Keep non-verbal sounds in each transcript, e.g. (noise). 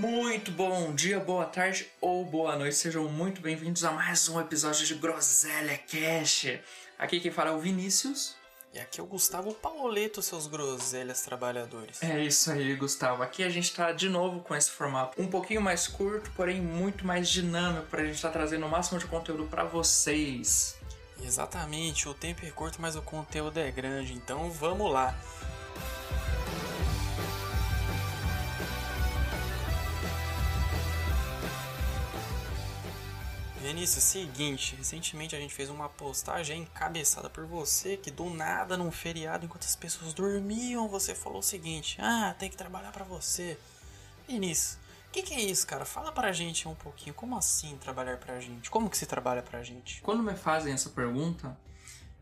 Muito bom dia, boa tarde ou boa noite. Sejam muito bem-vindos a mais um episódio de Groselha Cash. Aqui quem fala é o Vinícius. E aqui é o Gustavo Pauleto, seus groselhas trabalhadores. É isso aí, Gustavo. Aqui a gente tá de novo com esse formato um pouquinho mais curto, porém muito mais dinâmico pra gente estar tá trazendo o máximo de conteúdo para vocês. Exatamente, o tempo é curto, mas o conteúdo é grande, então vamos lá. Vinícius, seguinte, recentemente a gente fez uma postagem encabeçada por você que do nada num feriado, enquanto as pessoas dormiam, você falou o seguinte: Ah, tem que trabalhar para você. Vinícius, o que, que, é isso, cara? Fala pra gente um pouquinho. Como assim trabalhar pra gente? Como que se trabalha pra gente? Quando me fazem essa pergunta,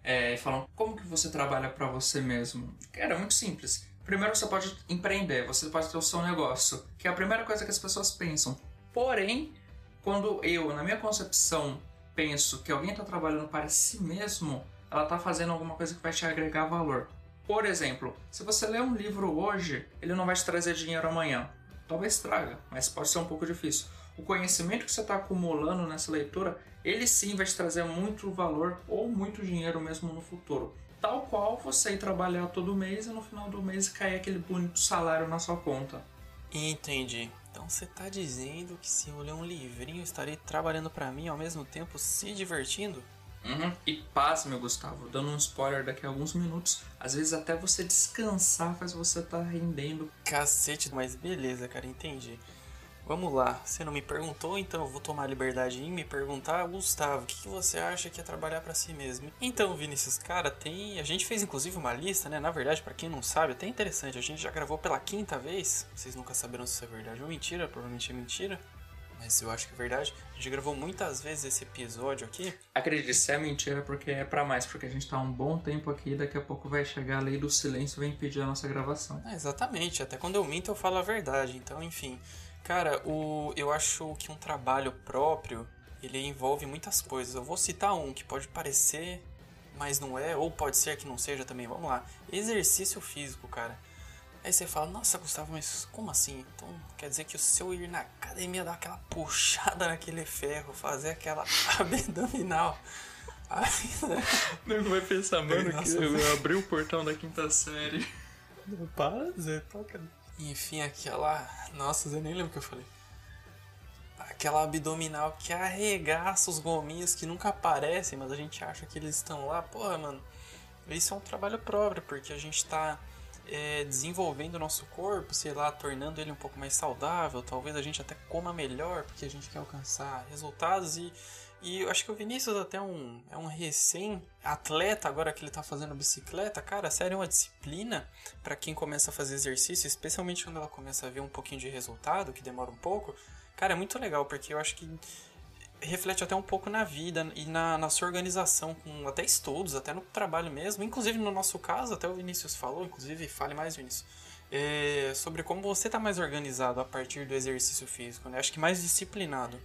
é, falam como que você trabalha para você mesmo? Cara, é muito simples. Primeiro você pode empreender, você pode ter o seu negócio, que é a primeira coisa que as pessoas pensam. Porém, quando eu, na minha concepção, penso que alguém está trabalhando para si mesmo, ela está fazendo alguma coisa que vai te agregar valor. Por exemplo, se você lê um livro hoje, ele não vai te trazer dinheiro amanhã. Talvez traga, mas pode ser um pouco difícil. O conhecimento que você está acumulando nessa leitura, ele sim vai te trazer muito valor ou muito dinheiro mesmo no futuro. Tal qual você ir trabalhar todo mês e no final do mês cair aquele bonito salário na sua conta. Entendi. Então você está dizendo que se eu ler um livrinho, estarei trabalhando para mim ao mesmo tempo se divertindo? Uhum. E paz, meu Gustavo, dando um spoiler daqui a alguns minutos, às vezes até você descansar faz você estar tá rendendo. Cacete, mas beleza, cara, entendi. Vamos lá, você não me perguntou, então eu vou tomar a liberdade em me perguntar, Gustavo, o que, que, você acha que é trabalhar para si mesmo? Então, Vinícius, cara, tem. A gente fez inclusive uma lista, né? Na verdade, para quem não sabe, até interessante, a gente já gravou pela quinta vez. Vocês nunca saberão se isso é verdade ou mentira, provavelmente é mentira. Mas eu acho que é verdade. A gente gravou muitas vezes esse episódio aqui. Acredite, se é mentira, porque é para mais, porque a gente tá um bom tempo aqui e daqui a pouco vai chegar a lei do silêncio e vai impedir a nossa gravação. É, exatamente, até quando eu minto eu falo a verdade, então enfim. Cara, o, eu acho que um trabalho próprio, ele envolve muitas coisas. Eu vou citar um que pode parecer, mas não é, ou pode ser que não seja também. Vamos lá. Exercício físico, cara. Aí você fala, nossa, Gustavo, mas como assim? Então quer dizer que o seu ir na academia dar aquela puxada naquele ferro, fazer aquela (laughs) abdominal. Não vai pensar, mano, que eu abri o portão da quinta série. Não para, Zé, toca. Enfim, aquela. Nossa, eu nem lembro o que eu falei. Aquela abdominal que arregaça os gominhos que nunca aparecem, mas a gente acha que eles estão lá. Porra, mano. Isso é um trabalho próprio, porque a gente tá é, desenvolvendo o nosso corpo, sei lá, tornando ele um pouco mais saudável. Talvez a gente até coma melhor, porque a gente quer alcançar resultados e e eu acho que o Vinícius até um, é um recém-atleta agora que ele tá fazendo bicicleta. Cara, sério, é uma disciplina para quem começa a fazer exercício, especialmente quando ela começa a ver um pouquinho de resultado, que demora um pouco. Cara, é muito legal, porque eu acho que reflete até um pouco na vida e na, na sua organização, com até estudos, até no trabalho mesmo. Inclusive no nosso caso, até o Vinícius falou, inclusive fale mais, Vinícius. É, sobre como você tá mais organizado a partir do exercício físico, né? Acho que mais disciplinado.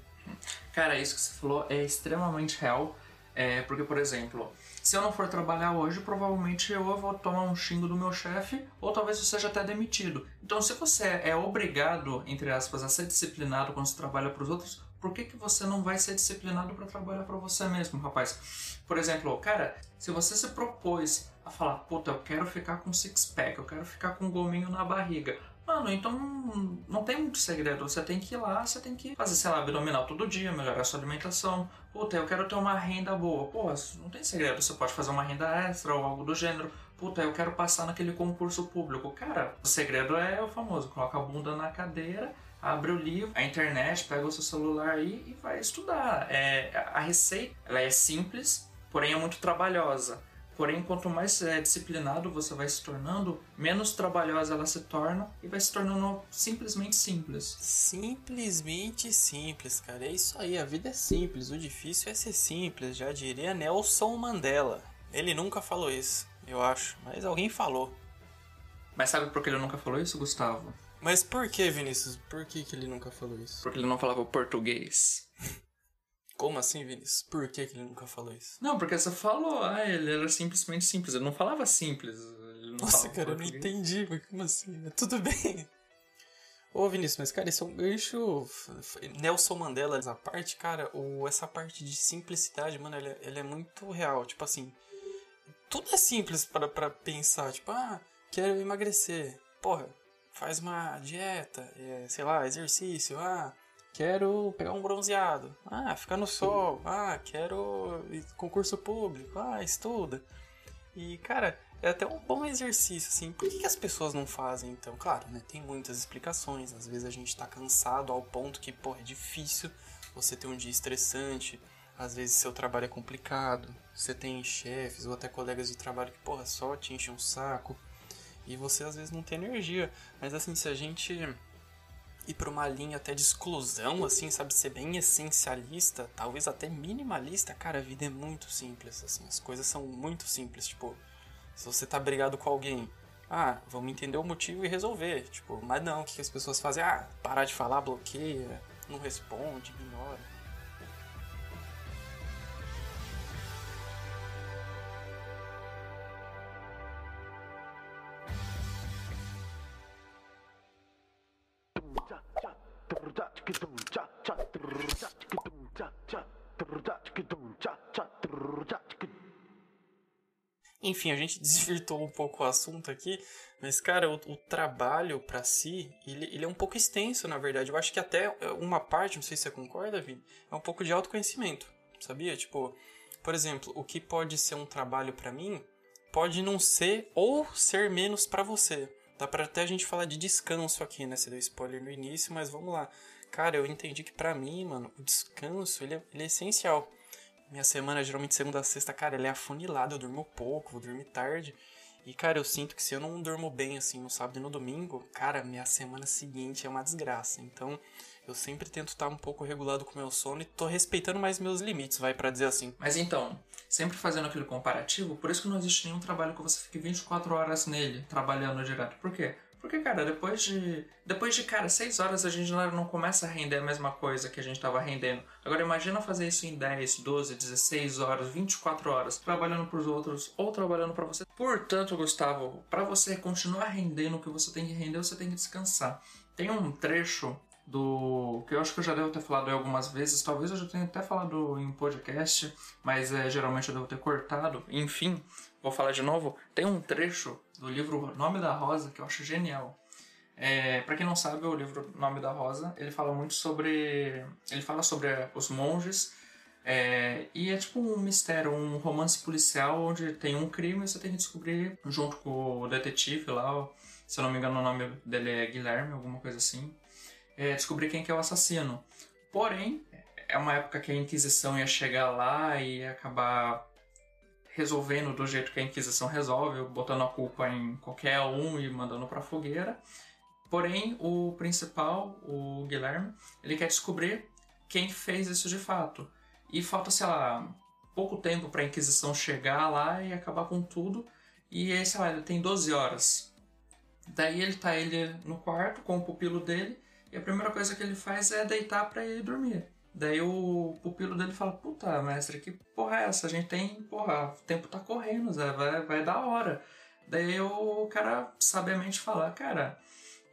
Cara, isso que você falou é extremamente real. É, porque, por exemplo, se eu não for trabalhar hoje, provavelmente eu vou tomar um xingo do meu chefe, ou talvez eu seja até demitido. Então, se você é obrigado, entre aspas, a ser disciplinado quando você trabalha para os outros, por que, que você não vai ser disciplinado para trabalhar para você mesmo, rapaz? Por exemplo, cara, se você se propôs a falar, puta, eu quero ficar com six-pack, eu quero ficar com um gominho na barriga, Mano, então não tem muito segredo. Você tem que ir lá, você tem que fazer, sei lá, abdominal todo dia, melhorar sua alimentação. Puta, eu quero ter uma renda boa. Pô, não tem segredo. Você pode fazer uma renda extra ou algo do gênero. Puta, eu quero passar naquele concurso público. Cara, o segredo é o famoso: coloca a bunda na cadeira, abre o livro, a internet, pega o seu celular aí e vai estudar. É, a receita ela é simples, porém é muito trabalhosa. Porém, quanto mais é, disciplinado você vai se tornando, menos trabalhosa ela se torna e vai se tornando simplesmente simples. Simplesmente simples, cara. É isso aí, a vida é simples. O difícil é ser simples, já diria Nelson Mandela. Ele nunca falou isso, eu acho, mas alguém falou. Mas sabe por que ele nunca falou isso, Gustavo? Mas por que, Vinícius? Por que, que ele nunca falou isso? Porque ele não falava português. (laughs) Como assim, Vinícius? Por que, que ele nunca falou isso? Não, porque você falou, ah, ele era simplesmente simples. Ele não falava simples. Não Nossa, cara, eu não entendi, mas como assim? Tudo bem. Ô, Vinícius, mas, cara, isso é um gancho. Nelson Mandela, essa parte, cara, ou essa parte de simplicidade, mano, ela, ela é muito real. Tipo assim, tudo é simples para pensar. Tipo, ah, quero emagrecer. Porra, faz uma dieta, é, sei lá, exercício. Ah, quero pegar um bronzeado. Ah, ficar no sol. Ah, quero concurso público. Ah, estuda. E, cara, é até um bom exercício, assim. Por que, que, as pessoas não fazem, então? Claro, né? Tem muitas explicações. Às vezes a gente tá cansado ao ponto que, pô, é difícil você ter um dia estressante. Às vezes seu trabalho é complicado. Você tem chefes ou até colegas de trabalho que, porra, só te enchem um saco. E você às vezes não tem energia. Mas assim, se a gente ir para uma linha até de exclusão, assim, sabe, ser bem essencialista, talvez até minimalista, cara, a vida é muito simples, assim, as coisas são muito simples, tipo, se você tá brigado com alguém, ah, vamos entender o motivo e resolver. Tipo, mas não, o que as pessoas fazem? Ah, parar de falar, bloqueia, não responde, ignora. Enfim, a gente desvirtou um pouco o assunto aqui, mas, cara, o, o trabalho para si, ele, ele, é um pouco extenso, na verdade. Eu acho que até uma parte, não sei se você concorda, Vini, é um pouco de autoconhecimento, sabia? Tipo, por exemplo, o que pode ser um trabalho para mim, pode não ser ou ser menos para você. Dá pra até a gente falar de descanso aqui, né? Você deu spoiler no início, mas vamos lá. Cara, eu entendi que para mim, mano, o descanso, ele é, ele é essencial. Minha semana, geralmente segunda a sexta, cara, ela é afunilada, eu durmo pouco, vou dormir tarde. E, cara, eu sinto que se eu não durmo bem, assim, no sábado e no domingo, cara, minha semana seguinte é uma desgraça. Então, eu sempre tento estar um pouco regulado com meu sono e tô respeitando mais meus limites, vai para dizer assim. Mas então, sempre fazendo aquele comparativo, por isso que não existe nenhum trabalho que você fique 24 horas nele, trabalhando direto. Por quê? Porque, cara, depois de. Depois de, cara, 6 horas a gente não começa a render a mesma coisa que a gente estava rendendo. Agora imagina fazer isso em 10, 12, 16 horas, 24 horas, trabalhando para os outros ou trabalhando para você. Portanto, Gustavo, para você continuar rendendo o que você tem que render, você tem que descansar. Tem um trecho do que eu acho que eu já devo ter falado algumas vezes, talvez eu já tenha até falado em podcast, mas é, geralmente eu devo ter cortado. Enfim, vou falar de novo. Tem um trecho do livro Nome da Rosa, que eu acho genial. É, para quem não sabe, o livro Nome da Rosa, ele fala muito sobre... Ele fala sobre os monges, é, e é tipo um mistério, um romance policial onde tem um crime e você tem que descobrir, junto com o detetive lá, se eu não me engano o nome dele é Guilherme, alguma coisa assim, é, descobrir quem que é o assassino. Porém, é uma época que a Inquisição ia chegar lá e ia acabar resolvendo do jeito que a Inquisição resolve, botando a culpa em qualquer um e mandando para fogueira. Porém, o principal, o Guilherme, ele quer descobrir quem fez isso de fato. E falta, sei lá, pouco tempo para a Inquisição chegar lá e acabar com tudo. E, sei lá, ele tem 12 horas. Daí ele tá ele no quarto com o pupilo dele e a primeira coisa que ele faz é deitar para ir dormir. Daí o pupilo dele fala: Puta, mestre, que porra é essa? A gente tem, porra, o tempo tá correndo, Zé, vai, vai dar hora. Daí o cara sabiamente fala: Cara,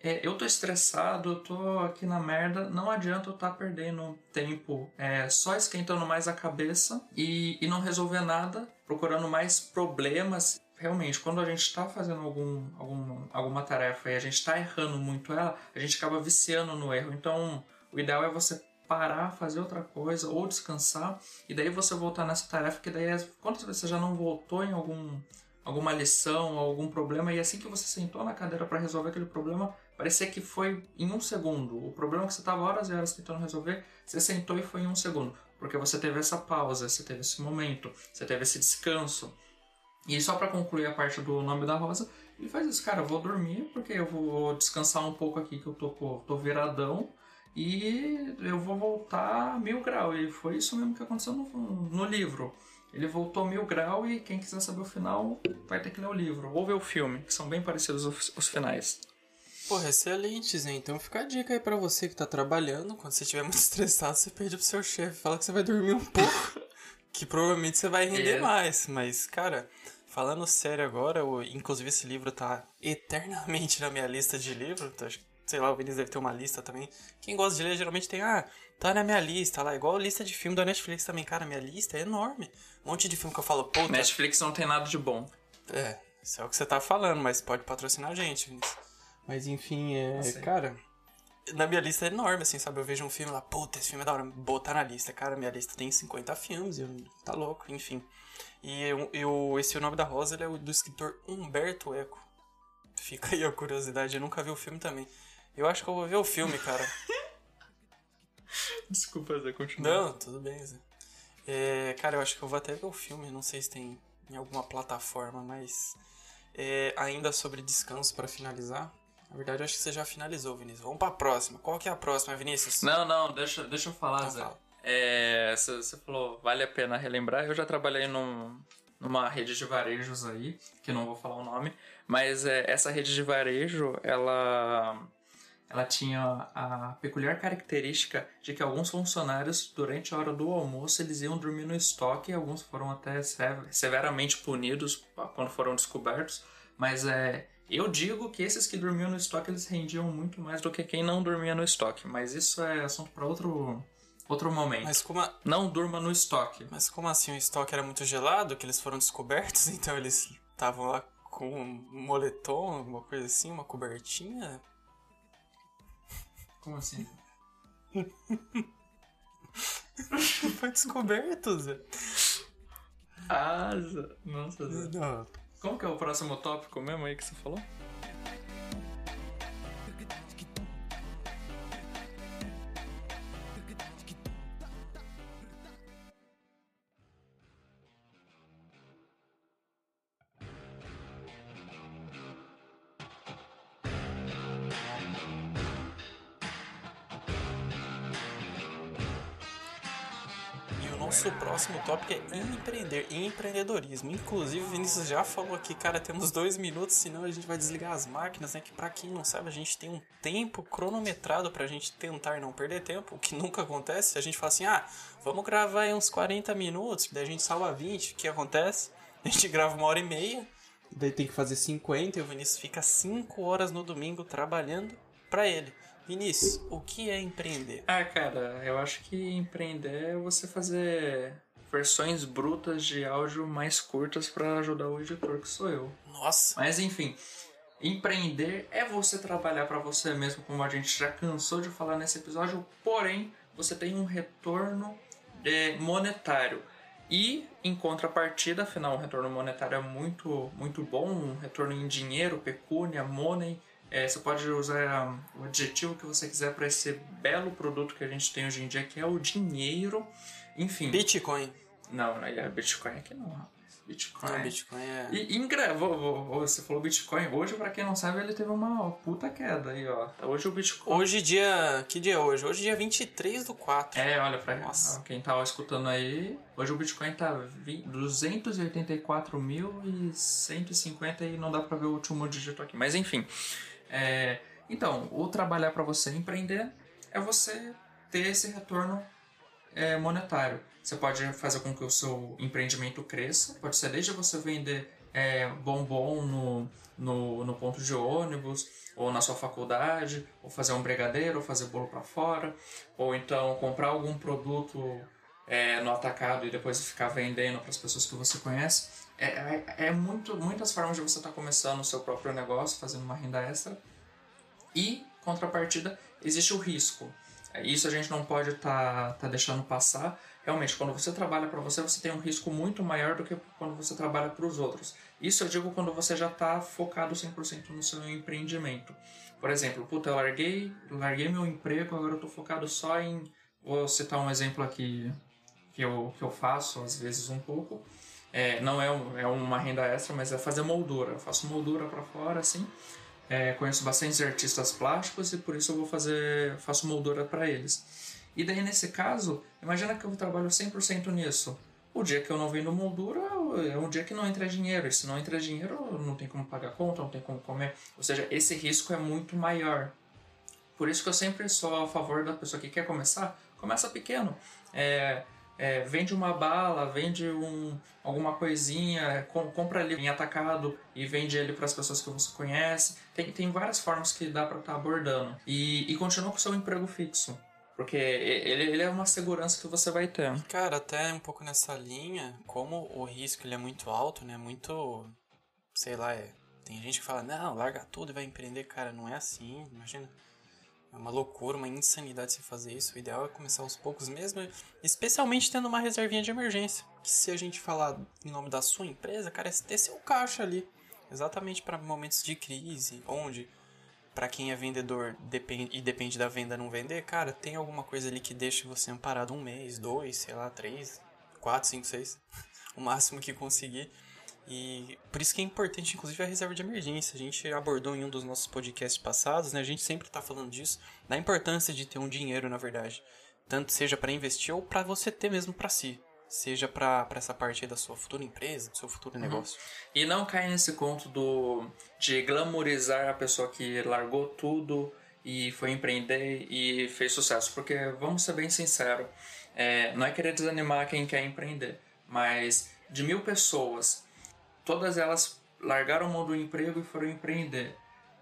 é, eu tô estressado, eu tô aqui na merda, não adianta eu estar tá perdendo tempo é, só esquentando mais a cabeça e, e não resolver nada, procurando mais problemas. Realmente, quando a gente está fazendo algum, algum, alguma tarefa e a gente está errando muito ela, a gente acaba viciando no erro. Então, o ideal é você parar, fazer outra coisa ou descansar e daí você voltar nessa tarefa que daí é, quando você já não voltou em algum alguma lição, algum problema e assim que você sentou na cadeira para resolver aquele problema, parecia que foi em um segundo. O problema que você estava horas e horas tentando resolver, você sentou e foi em um segundo, porque você teve essa pausa, você teve esse momento, você teve esse descanso. E só para concluir a parte do nome da rosa, ele faz isso, cara, eu vou dormir porque eu vou descansar um pouco aqui que eu tô, tô viradão e eu vou voltar mil grau. E foi isso mesmo que aconteceu no, no livro. Ele voltou mil grau e quem quiser saber o final vai ter que ler o livro ou ver o filme, que são bem parecidos os, os finais. Porra, excelente, Zé. Então fica a dica aí pra você que tá trabalhando. Quando você estiver muito (laughs) estressado, você pede pro seu chefe, fala que você vai dormir um pouco. (laughs) que provavelmente você vai render é. mais. Mas, cara, falando sério agora, eu, inclusive esse livro tá eternamente na minha lista de livros. Então, sei lá, o Vinícius deve ter uma lista também. Quem gosta de ler geralmente tem, ah, tá na minha lista lá, igual a lista de filme da Netflix também. Cara, minha lista é enorme. Um monte de filme que eu falo, pô, Netflix não tem nada de bom. É, isso é o que você tá falando, mas pode patrocinar a gente, Vinícius. Mas enfim, é. Cara, na minha lista é enorme, assim, sabe? Eu vejo um filme lá, puta, esse filme é da hora, botar na lista. Cara, minha lista tem 50 filmes, eu, tá louco, enfim. E eu, eu, esse O Nome da Rosa ele é do escritor Humberto Eco. Fica aí a curiosidade, eu nunca vi o filme também. Eu acho que eu vou ver o filme, cara. (laughs) Desculpa, Zé, continua. Não, tudo bem, Zé. É, cara, eu acho que eu vou até ver o filme, não sei se tem em alguma plataforma, mas. É, ainda sobre descanso para finalizar. Na verdade, eu acho que você já finalizou, Vinícius. Vamos pra próxima. Qual que é a próxima, Vinícius? Não, não, deixa, deixa eu falar, Então Zé. fala. É, você falou, vale a pena relembrar. Eu já trabalhei num, numa rede de varejos aí, que não vou falar o nome, mas é, essa rede de varejo, ela, ela tinha a peculiar característica de que alguns funcionários, durante a hora do almoço, eles iam dormir no estoque, alguns foram até sever- severamente punidos quando foram descobertos, mas é, eu digo que esses que dormiam no estoque, eles rendiam muito mais do que quem não dormia no estoque, mas isso é assunto para outro, outro momento. Mas como, a- Não durma no estoque. mas como assim o estoque era muito gelado, que eles foram descobertos, (laughs) então eles estavam lá com um moletom, alguma coisa assim, uma cobertinha? Como assim? (laughs) Foi descoberto, Zé. Asa. Nossa, Zé. Não, Como que é o próximo tópico mesmo aí que você falou? Nosso próximo tópico é empreender, empreendedorismo. Inclusive, o Vinícius já falou aqui, cara, temos dois minutos, senão a gente vai desligar as máquinas, né? Que pra quem não sabe, a gente tem um tempo cronometrado pra gente tentar não perder tempo, o que nunca acontece. A gente fala assim, ah, vamos gravar aí uns 40 minutos, daí a gente salva 20, o que acontece? A gente grava uma hora e meia, daí tem que fazer 50 e o Vinícius fica 5 horas no domingo trabalhando pra ele. Vinícius, o que é empreender? Ah, cara, eu acho que empreender é você fazer versões brutas de áudio mais curtas para ajudar o editor, que sou eu. Nossa, Mas enfim, empreender é você trabalhar para você mesmo, como a gente já cansou de falar nesse episódio, porém você tem um retorno é, monetário. E em contrapartida, afinal, um retorno monetário é muito, muito bom, um retorno em dinheiro, pecúnia, money. É, você pode usar o adjetivo que você quiser para esse belo produto que a gente tem hoje em dia, que é o dinheiro. Enfim. Bitcoin. Não, não é Bitcoin aqui não, rapaz. Bitcoin. Não, Bitcoin é. E, vou- você falou Bitcoin. Hoje, pra quem não sabe, ele teve uma puta queda aí, ó. Hoje o Bitcoin. Hoje, dia. Que dia é hoje? Hoje, dia 23 do 4. É, olha, pra Nossa. quem tá escutando aí, hoje o Bitcoin tá vi- 284.150 e não dá pra ver o último dígito aqui. Mas enfim. É, Então, o trabalhar pra você empreender é você ter esse retorno é, monetário. Você pode fazer com que o seu empreendimento cresça, pode ser desde você vender é, bombom no, no, no ponto de ônibus, ou na sua faculdade, ou fazer um brigadeiro, ou fazer bolo para fora, ou então comprar algum produto é, no atacado e depois ficar vendendo para as pessoas que você conhece. É, é, é muito, muitas formas de você estar começando o seu próprio negócio, fazendo uma renda extra. E, contrapartida, existe o risco. É, Isso a gente não pode estar tá, deixando passar. Realmente, quando você trabalha para você, você tem um risco muito maior do que quando você trabalha para os outros. Isso eu digo quando você já está focado 100% no seu empreendimento. Por exemplo, puta, eu larguei, larguei meu emprego, agora eu estou focado só em... Vou citar um exemplo aqui que eu, que eu faço, às vezes um pouco. É, não é, é uma renda extra, mas é fazer moldura. Eu faço moldura para fora, assim. É, conheço bastante artistas plásticos e por isso eu vou fazer, faço moldura para eles. E daí nesse caso, imagina que eu trabalho 100% nisso. O dia que eu não vendo moldura é um dia que não entra dinheiro. E se não entra dinheiro, não tem como pagar conta, não tem como comer. Ou seja, esse risco é muito maior. Por isso que eu sempre sou a favor da pessoa que quer começar, começa pequeno. É, é, vende uma bala, vende um, alguma coisinha, com, compra ali em atacado e vende ele para as pessoas que você conhece. Tem, tem várias formas que dá para estar tá abordando. E, e continua com o seu emprego fixo. Porque ele, ele é uma segurança que você vai ter. Cara, até um pouco nessa linha, como o risco ele é muito alto, né? Muito. Sei lá, é. Tem gente que fala, não, larga tudo e vai empreender. Cara, não é assim, imagina. É uma loucura, uma insanidade você fazer isso. O ideal é começar aos poucos mesmo, especialmente tendo uma reservinha de emergência. Que se a gente falar em nome da sua empresa, cara, é ter seu caixa ali. Exatamente para momentos de crise, onde para quem é vendedor e depende da venda não vender, cara, tem alguma coisa ali que deixa você amparado um mês, dois, sei lá, três, quatro, cinco, seis, (laughs) o máximo que conseguir e por isso que é importante, inclusive, a reserva de emergência. A gente abordou em um dos nossos podcasts passados, né? A gente sempre está falando disso, da importância de ter um dinheiro, na verdade. Tanto seja para investir ou para você ter mesmo para si. Seja para essa parte da sua futura empresa, do seu futuro uhum. negócio. E não cair nesse conto do de glamorizar a pessoa que largou tudo e foi empreender e fez sucesso. Porque, vamos ser bem sinceros, é, não é querer desanimar quem quer empreender, mas de mil pessoas todas elas largaram mão do emprego e foram empreender.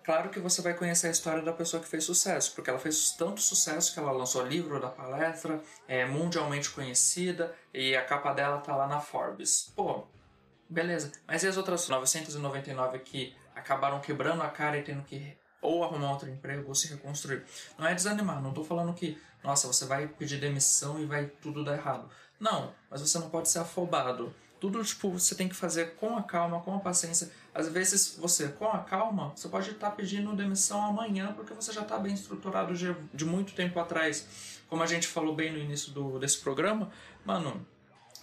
Claro que você vai conhecer a história da pessoa que fez sucesso, porque ela fez tanto sucesso que ela lançou livro da palestra, é mundialmente conhecida e a capa dela tá lá na Forbes. Pô, beleza. Mas e as outras 999 que acabaram quebrando a cara e tendo que ou arrumar outro emprego ou se reconstruir? Não é desanimar, não tô falando que, nossa, você vai pedir demissão e vai tudo dar errado. Não, mas você não pode ser afobado tudo, tipo, você tem que fazer com a calma, com a paciência. Às vezes, você, com a calma, você pode estar pedindo demissão amanhã porque você já está bem estruturado de, de muito tempo atrás. Como a gente falou bem no início do, desse programa, mano,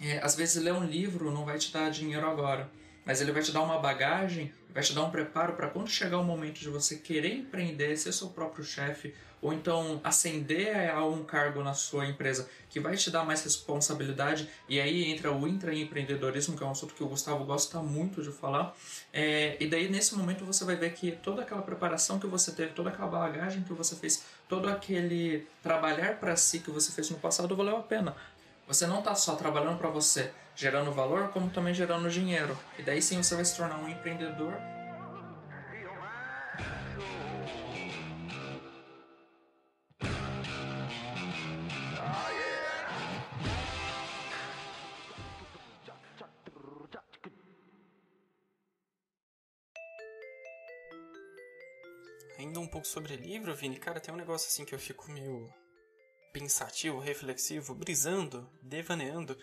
é, às vezes ler um livro não vai te dar dinheiro agora, mas ele vai te dar uma bagagem, vai te dar um preparo para quando chegar o momento de você querer empreender, ser seu próprio chefe, ou então ascender a um cargo na sua empresa que vai te dar mais responsabilidade, e aí entra o intraempreendedorismo, que é um assunto que o Gustavo gosta muito de falar, é, e daí nesse momento você vai ver que toda aquela preparação que você teve, toda aquela bagagem que você fez, todo aquele trabalhar para si que você fez no passado valeu a pena. Você não está só trabalhando para você, gerando valor, como também gerando dinheiro. E daí sim você vai se tornar um empreendedor Ainda um pouco sobre livro, Vini, cara, tem um negócio assim que eu fico meio pensativo, reflexivo, brisando, devaneando.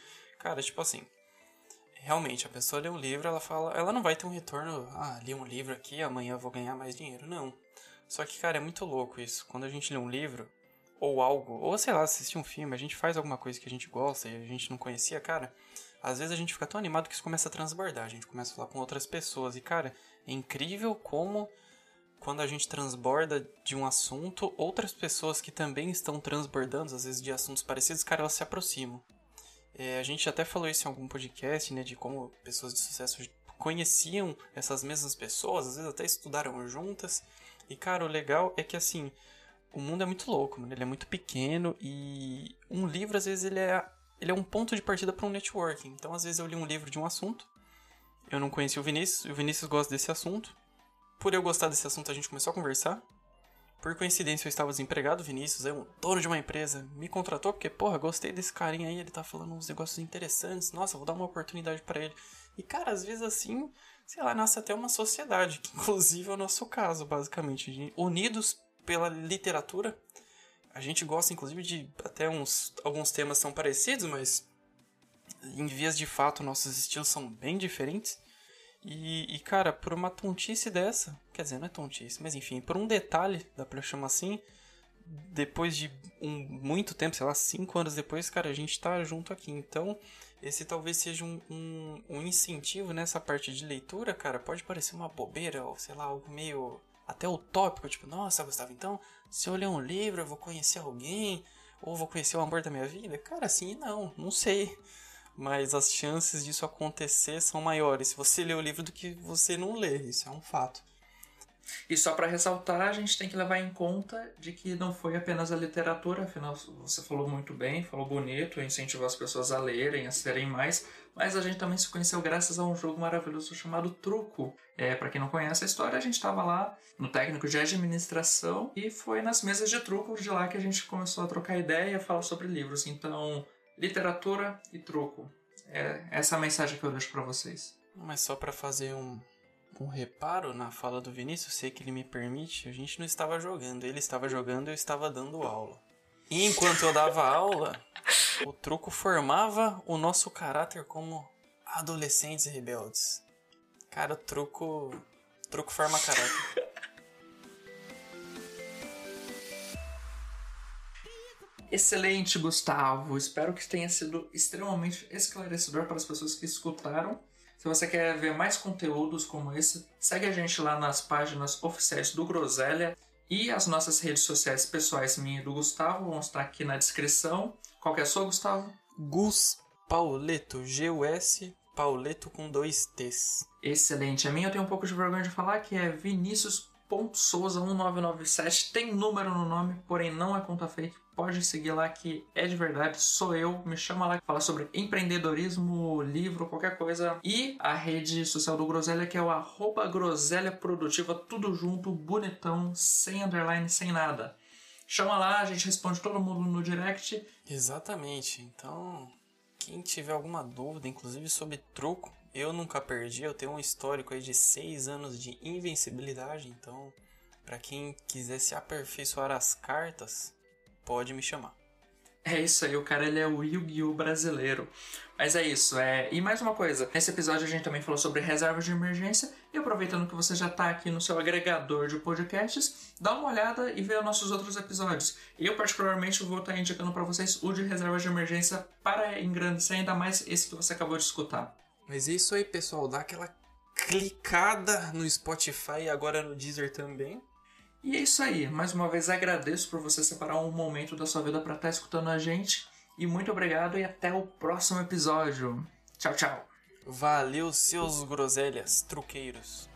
Cara, tipo assim, realmente a pessoa lê um livro, ela fala, ela não vai ter um retorno, ah, li um livro aqui, amanhã eu vou ganhar mais dinheiro, não. Só que, cara, é muito louco isso. Quando a gente lê um livro ou algo, ou sei lá, assistir um filme, a gente faz alguma coisa que a gente gosta e a gente não conhecia, cara, às vezes a gente fica tão animado que isso começa a transbordar, a gente começa a falar com outras pessoas e, cara, é incrível como quando a gente transborda de um assunto, outras pessoas que também estão transbordando, às vezes de assuntos parecidos, cara, elas se aproximam. É, a gente até falou isso em algum podcast, né, de como pessoas de sucesso conheciam essas mesmas pessoas, às vezes até estudaram juntas. E, cara, o legal é que, assim, o mundo é muito louco, mano, ele é muito pequeno e um livro, às vezes, ele é, ele é um ponto de partida para um networking. Então, às vezes, eu li um livro de um assunto, eu não conhecia o Vinícius, e o Vinícius gosta desse assunto, por eu gostar desse assunto, a gente começou a conversar. Por coincidência, eu estava desempregado, Vinícius é um dono de uma empresa, me contratou porque, porra, gostei desse carinha aí, ele tá falando uns negócios interessantes, nossa, vou dar uma oportunidade para ele. E, cara, às vezes assim, sei lá, nasce até uma sociedade, que (laughs) inclusive é o nosso caso, basicamente. Unidos pela literatura, a gente gosta, inclusive, de até uns. Alguns temas são parecidos, mas em vias de fato, nossos estilos são bem diferentes. E, e, cara, por uma tontice dessa, quer dizer, não é tontice, mas enfim, por um detalhe, dá pra chamar assim, depois de um, muito tempo, sei lá, cinco anos depois, cara, a gente tá junto aqui. Então, esse talvez seja um, um, um incentivo nessa parte de leitura, cara. Pode parecer uma bobeira, ou sei lá, algo meio até utópico, tipo, nossa, Gustavo, então, se eu ler um livro, eu vou conhecer alguém, ou vou conhecer o amor da minha vida? Cara, sim não, não sei mas as chances disso acontecer são maiores se você lê o livro do que você não lê, isso é um fato. E só para ressaltar, a gente tem que levar em conta de que não foi apenas a literatura, afinal você falou muito bem, falou bonito, incentivou as pessoas a lerem, a serem mais, mas a gente também se conheceu graças a um jogo maravilhoso chamado Truco. É, para quem não conhece a história, a gente estava lá no técnico de administração e foi nas mesas de truco de lá que a gente começou a trocar ideia e falar sobre livros. Então, literatura e truco. É essa é a mensagem que eu deixo para vocês. Mas só para fazer um, um reparo na fala do Vinícius, sei que ele me permite, a gente não estava jogando, ele estava jogando, eu estava dando aula. E enquanto eu dava (laughs) aula, o truco formava o nosso caráter como adolescentes rebeldes. Cara, o truco, o truco forma caráter. Excelente, Gustavo. Espero que tenha sido extremamente esclarecedor para as pessoas que escutaram. Se você quer ver mais conteúdos como esse, segue a gente lá nas páginas oficiais do Groselha e as nossas redes sociais pessoais, minha e do Gustavo, vão estar aqui na descrição. Qual que é a sua, Gustavo? Gus Pauleto, G-U-S, Pauleto com dois T's. Excelente. A minha eu tenho um pouco de vergonha de falar que é Vinicius.souza1997. Tem número no nome, porém não é conta fake pode seguir lá que é de verdade, sou eu, me chama lá, fala sobre empreendedorismo, livro, qualquer coisa. E a rede social do Groselha, que é o arroba Groselha Produtiva, tudo junto, bonitão, sem underline, sem nada. Chama lá, a gente responde todo mundo no direct. Exatamente. Então, quem tiver alguma dúvida, inclusive sobre truco, eu nunca perdi. Eu tenho um histórico aí de seis anos de invencibilidade. Então, para quem quiser se aperfeiçoar as cartas, pode me chamar. É isso aí, o cara ele é o Yu-Gi-Oh! brasileiro. Mas é isso, é... e mais uma coisa, nesse episódio a gente também falou sobre reservas de emergência, e aproveitando que você já está aqui no seu agregador de podcasts, dá uma olhada e vê os nossos outros episódios. Eu particularmente vou estar tá indicando para vocês o de reservas de emergência para engrandecer ainda mais esse que você acabou de escutar. Mas é isso aí, pessoal, dá aquela clicada no Spotify e agora no Deezer também e é isso aí. Mais uma vez agradeço por você separar um momento da sua vida para estar tá escutando a gente. E muito obrigado e até o próximo episódio. Tchau, tchau. Valeu, seus groselhas truqueiros.